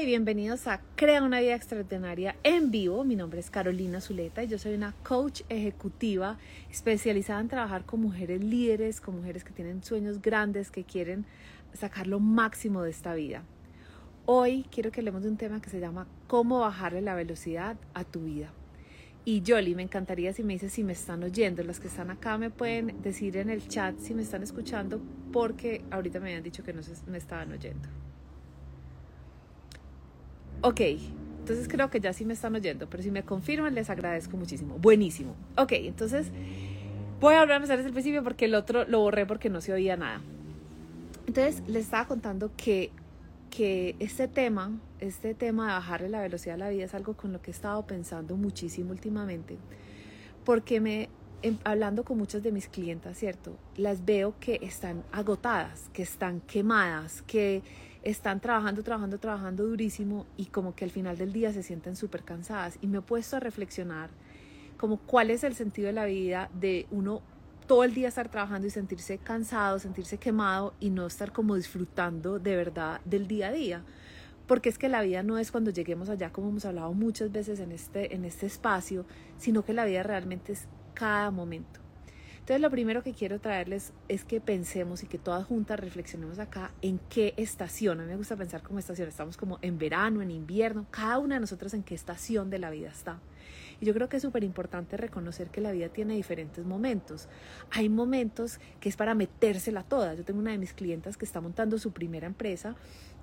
Y bienvenidos a Crea una vida extraordinaria en vivo. Mi nombre es Carolina Zuleta y yo soy una coach ejecutiva especializada en trabajar con mujeres líderes, con mujeres que tienen sueños grandes, que quieren sacar lo máximo de esta vida. Hoy quiero que hablemos de un tema que se llama cómo bajarle la velocidad a tu vida. Y Jolly, me encantaría si me dices si me están oyendo. Los que están acá me pueden decir en el chat si me están escuchando porque ahorita me habían dicho que no me estaban oyendo. Ok, entonces creo que ya sí me están oyendo, pero si me confirman les agradezco muchísimo. Buenísimo. Ok, entonces voy a volver a empezar desde el principio porque el otro lo borré porque no se oía nada. Entonces les estaba contando que, que este tema, este tema de bajarle la velocidad a la vida es algo con lo que he estado pensando muchísimo últimamente. Porque me, em, hablando con muchas de mis clientas, ¿cierto? Las veo que están agotadas, que están quemadas, que están trabajando, trabajando, trabajando durísimo y como que al final del día se sienten súper cansadas. Y me he puesto a reflexionar como cuál es el sentido de la vida de uno todo el día estar trabajando y sentirse cansado, sentirse quemado y no estar como disfrutando de verdad del día a día. Porque es que la vida no es cuando lleguemos allá, como hemos hablado muchas veces en este, en este espacio, sino que la vida realmente es cada momento. Entonces lo primero que quiero traerles es que pensemos y que todas juntas reflexionemos acá en qué estación. A mí me gusta pensar como estación. Estamos como en verano, en invierno, cada una de nosotros en qué estación de la vida está. Y yo creo que es súper importante reconocer que la vida tiene diferentes momentos. Hay momentos que es para metérsela toda. Yo tengo una de mis clientas que está montando su primera empresa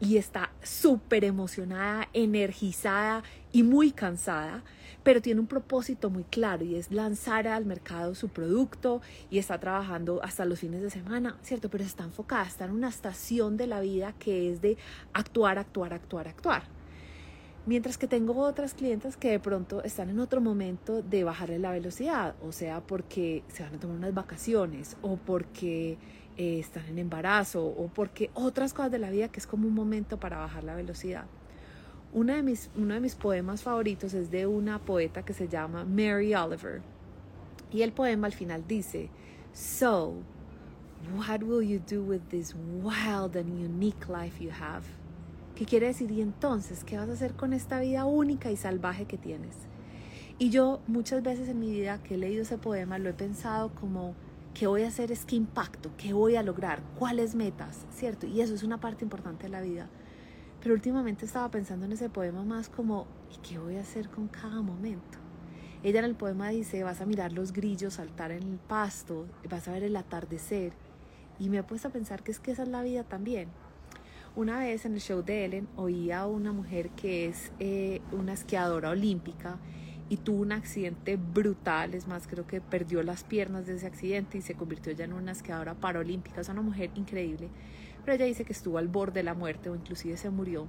y está súper emocionada, energizada y muy cansada, pero tiene un propósito muy claro y es lanzar al mercado su producto y está trabajando hasta los fines de semana, ¿cierto? Pero está enfocada, está en una estación de la vida que es de actuar, actuar, actuar, actuar. Mientras que tengo otras clientes que de pronto están en otro momento de bajarle la velocidad, o sea, porque se van a tomar unas vacaciones o porque eh, están en embarazo o porque otras cosas de la vida que es como un momento para bajar la velocidad. Una de mis, uno de mis poemas favoritos es de una poeta que se llama Mary Oliver. Y el poema al final dice, So, what will you do with this wild and unique life you have? ¿Qué quiere decir? Y entonces, ¿qué vas a hacer con esta vida única y salvaje que tienes? Y yo muchas veces en mi vida que he leído ese poema lo he pensado como ¿Qué voy a hacer es qué impacto, qué voy a lograr, cuáles metas, ¿cierto? Y eso es una parte importante de la vida. Pero últimamente estaba pensando en ese poema más como, ¿y qué voy a hacer con cada momento? Ella en el poema dice, vas a mirar los grillos saltar en el pasto, vas a ver el atardecer. Y me he puesto a pensar que es que esa es la vida también. Una vez en el show de Ellen oía a una mujer que es eh, una esquiadora olímpica y tuvo un accidente brutal, es más, creo que perdió las piernas de ese accidente y se convirtió ya en una esquiadora paralímpica, es una mujer increíble, pero ella dice que estuvo al borde de la muerte o inclusive se murió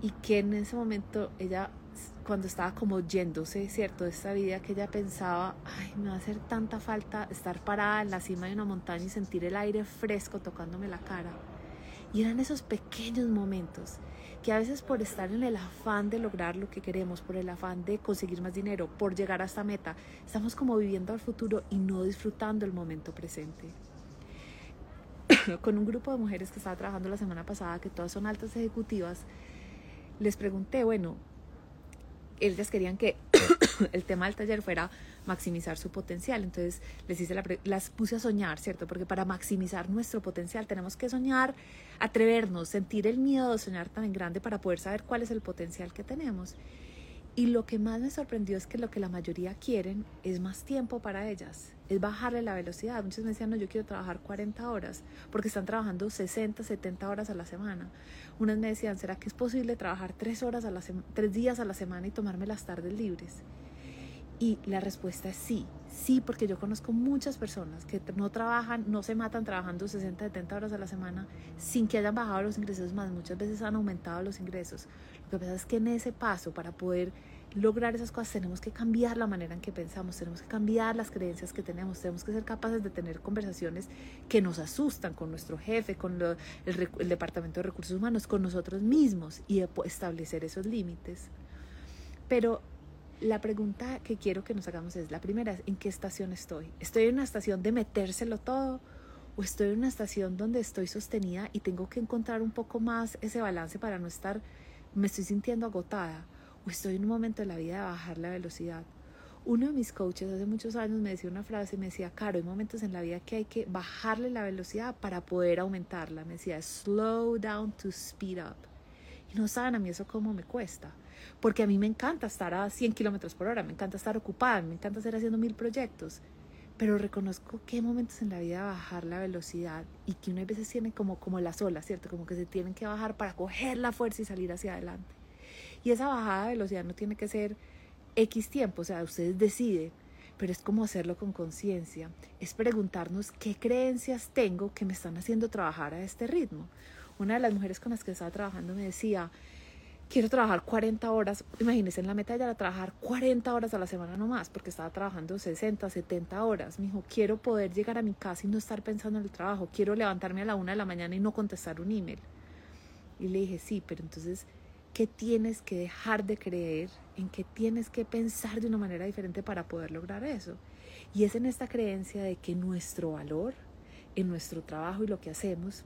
y que en ese momento ella, cuando estaba como yéndose, ¿cierto?, de esta vida, que ella pensaba, ay, me va a hacer tanta falta estar parada en la cima de una montaña y sentir el aire fresco tocándome la cara. Y eran esos pequeños momentos que a veces por estar en el afán de lograr lo que queremos, por el afán de conseguir más dinero, por llegar a esta meta, estamos como viviendo al futuro y no disfrutando el momento presente. Con un grupo de mujeres que estaba trabajando la semana pasada, que todas son altas ejecutivas, les pregunté, bueno, ellas querían que el tema del taller fuera maximizar su potencial. Entonces les hice la las puse a soñar, ¿cierto? Porque para maximizar nuestro potencial tenemos que soñar, atrevernos, sentir el miedo de soñar tan grande para poder saber cuál es el potencial que tenemos. Y lo que más me sorprendió es que lo que la mayoría quieren es más tiempo para ellas, es bajarle la velocidad. Muchos me decían, no, yo quiero trabajar 40 horas, porque están trabajando 60, 70 horas a la semana. Unas me decían, ¿será que es posible trabajar 3, horas a la tres días a la semana y tomarme las tardes libres? Y la respuesta es sí, sí, porque yo conozco muchas personas que no trabajan, no se matan trabajando 60, 70 horas a la semana sin que hayan bajado los ingresos más, muchas veces han aumentado los ingresos. Lo que pasa es que en ese paso, para poder lograr esas cosas, tenemos que cambiar la manera en que pensamos, tenemos que cambiar las creencias que tenemos, tenemos que ser capaces de tener conversaciones que nos asustan con nuestro jefe, con el, el Departamento de Recursos Humanos, con nosotros mismos y establecer esos límites. Pero la pregunta que quiero que nos hagamos es, la primera es, ¿en qué estación estoy? ¿Estoy en una estación de metérselo todo? ¿O estoy en una estación donde estoy sostenida y tengo que encontrar un poco más ese balance para no estar me estoy sintiendo agotada o estoy en un momento de la vida de bajar la velocidad. Uno de mis coaches hace muchos años me decía una frase, me decía, Caro, hay momentos en la vida que hay que bajarle la velocidad para poder aumentarla. Me decía, slow down to speed up. Y no saben a mí eso cómo me cuesta. Porque a mí me encanta estar a 100 kilómetros por hora, me encanta estar ocupada, me encanta estar haciendo mil proyectos. Pero reconozco que hay momentos en la vida bajar la velocidad y que uno a veces tiene como, como las olas, ¿cierto? Como que se tienen que bajar para coger la fuerza y salir hacia adelante. Y esa bajada de velocidad no tiene que ser X tiempo, o sea, ustedes deciden, pero es como hacerlo con conciencia, es preguntarnos qué creencias tengo que me están haciendo trabajar a este ritmo. Una de las mujeres con las que estaba trabajando me decía, quiero trabajar 40 horas, imagínense, en la meta ya era trabajar 40 horas a la semana nomás, porque estaba trabajando 60, 70 horas. Me dijo, quiero poder llegar a mi casa y no estar pensando en el trabajo, quiero levantarme a la una de la mañana y no contestar un email. Y le dije, sí, pero entonces, ¿qué tienes que dejar de creer? ¿En qué tienes que pensar de una manera diferente para poder lograr eso? Y es en esta creencia de que nuestro valor en nuestro trabajo y lo que hacemos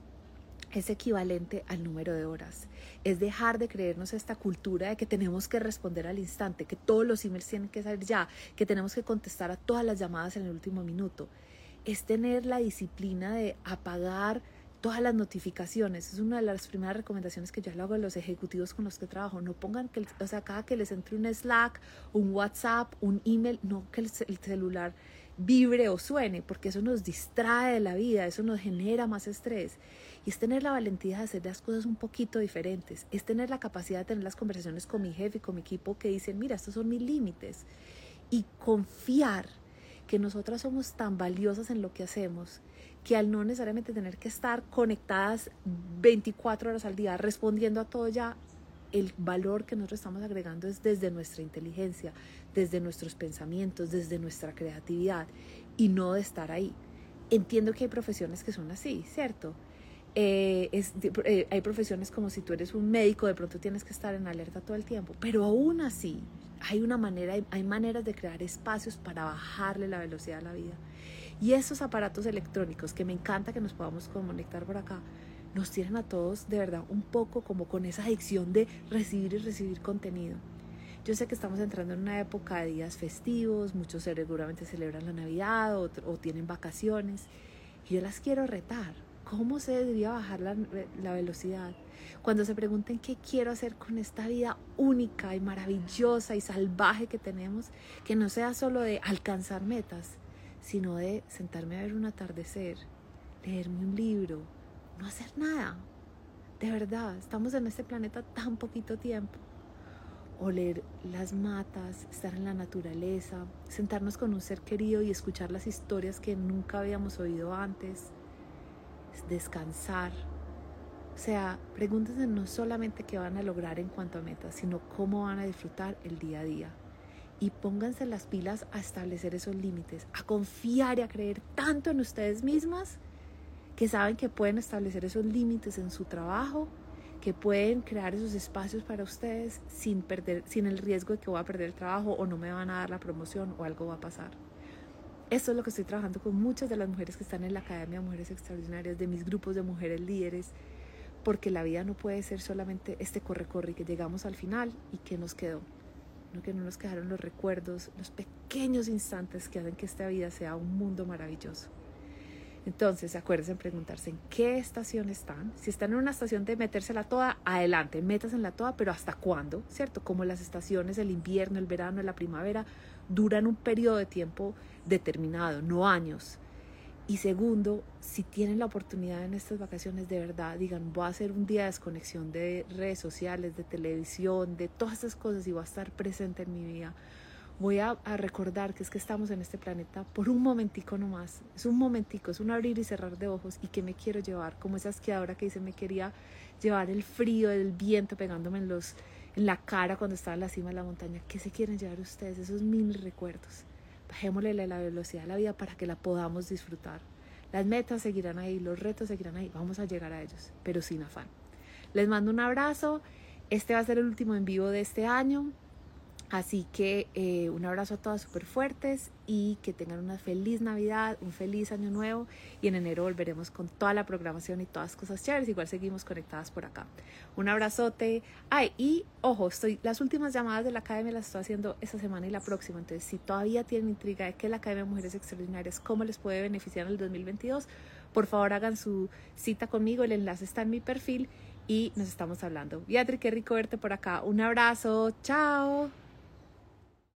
es equivalente al número de horas. Es dejar de creernos esta cultura de que tenemos que responder al instante, que todos los emails tienen que salir ya, que tenemos que contestar a todas las llamadas en el último minuto. Es tener la disciplina de apagar todas las notificaciones. Es una de las primeras recomendaciones que yo le hago a los ejecutivos con los que trabajo. No pongan que, o sea, cada que les entre un Slack, un WhatsApp, un email, no que el celular vibre o suene, porque eso nos distrae de la vida, eso nos genera más estrés. Y es tener la valentía de hacer las cosas un poquito diferentes, es tener la capacidad de tener las conversaciones con mi jefe y con mi equipo que dicen, mira, estos son mis límites. Y confiar que nosotras somos tan valiosas en lo que hacemos que al no necesariamente tener que estar conectadas 24 horas al día respondiendo a todo ya, el valor que nosotros estamos agregando es desde nuestra inteligencia, desde nuestros pensamientos, desde nuestra creatividad y no de estar ahí. Entiendo que hay profesiones que son así, ¿cierto? Eh, eh, hay profesiones como si tú eres un médico, de pronto tienes que estar en alerta todo el tiempo, pero aún así hay una manera, hay, hay maneras de crear espacios para bajarle la velocidad a la vida. Y esos aparatos electrónicos que me encanta que nos podamos conectar por acá, nos tienen a todos de verdad un poco como con esa adicción de recibir y recibir contenido. Yo sé que estamos entrando en una época de días festivos, muchos seguramente celebran la Navidad o, o tienen vacaciones y yo las quiero retar. ¿Cómo se debería bajar la, la velocidad? Cuando se pregunten qué quiero hacer con esta vida única y maravillosa y salvaje que tenemos, que no sea solo de alcanzar metas, sino de sentarme a ver un atardecer, leerme un libro, no hacer nada. De verdad, estamos en este planeta tan poquito tiempo. Oler las matas, estar en la naturaleza, sentarnos con un ser querido y escuchar las historias que nunca habíamos oído antes, descansar. O sea, pregúntense no solamente qué van a lograr en cuanto a metas, sino cómo van a disfrutar el día a día. Y pónganse las pilas a establecer esos límites, a confiar y a creer tanto en ustedes mismas que saben que pueden establecer esos límites en su trabajo, que pueden crear esos espacios para ustedes sin, perder, sin el riesgo de que voy a perder el trabajo o no me van a dar la promoción o algo va a pasar. Esto es lo que estoy trabajando con muchas de las mujeres que están en la Academia de Mujeres Extraordinarias, de mis grupos de mujeres líderes, porque la vida no puede ser solamente este corre-corre que llegamos al final y que nos quedó, no que no nos quedaron los recuerdos, los pequeños instantes que hacen que esta vida sea un mundo maravilloso. Entonces, acuérdense en preguntarse en qué estación están. Si están en una estación de metérsela toda, adelante, la toda, pero ¿hasta cuándo? ¿Cierto? Como las estaciones, el invierno, el verano, la primavera, duran un periodo de tiempo determinado, no años. Y segundo, si tienen la oportunidad en estas vacaciones de verdad, digan, voy a hacer un día de desconexión de redes sociales, de televisión, de todas esas cosas y voy a estar presente en mi vida voy a, recordar que es que estamos en este planeta por un momentico nomás. Es un momentico, es un abrir y cerrar de ojos y que me quiero llevar, como esa esquiadora que dice me quería llevar el frío del viento pegándome en, los, en la cara cuando estaba en la cima de la montaña. ¿Qué se quieren llevar ustedes? Esos mil recuerdos. Bajémosle la velocidad a la vida para que la podamos disfrutar. Las metas seguirán ahí, los retos seguirán ahí, vamos a llegar a ellos, pero sin afán. Les mando un abrazo. Este va a ser el último en vivo de este año. Así que eh, un abrazo a todas súper fuertes y que tengan una feliz Navidad, un feliz año nuevo y en enero volveremos con toda la programación y todas cosas chéveres. Igual seguimos conectadas por acá. Un abrazote. Ay, y ojo, estoy, las últimas llamadas de la Academia las estoy haciendo esta semana y la próxima. Entonces, si todavía tienen intriga de que la Academia de Mujeres Extraordinarias, cómo les puede beneficiar en el 2022, por favor hagan su cita conmigo. El enlace está en mi perfil y nos estamos hablando. Beatriz, qué rico verte por acá. Un abrazo. Chao.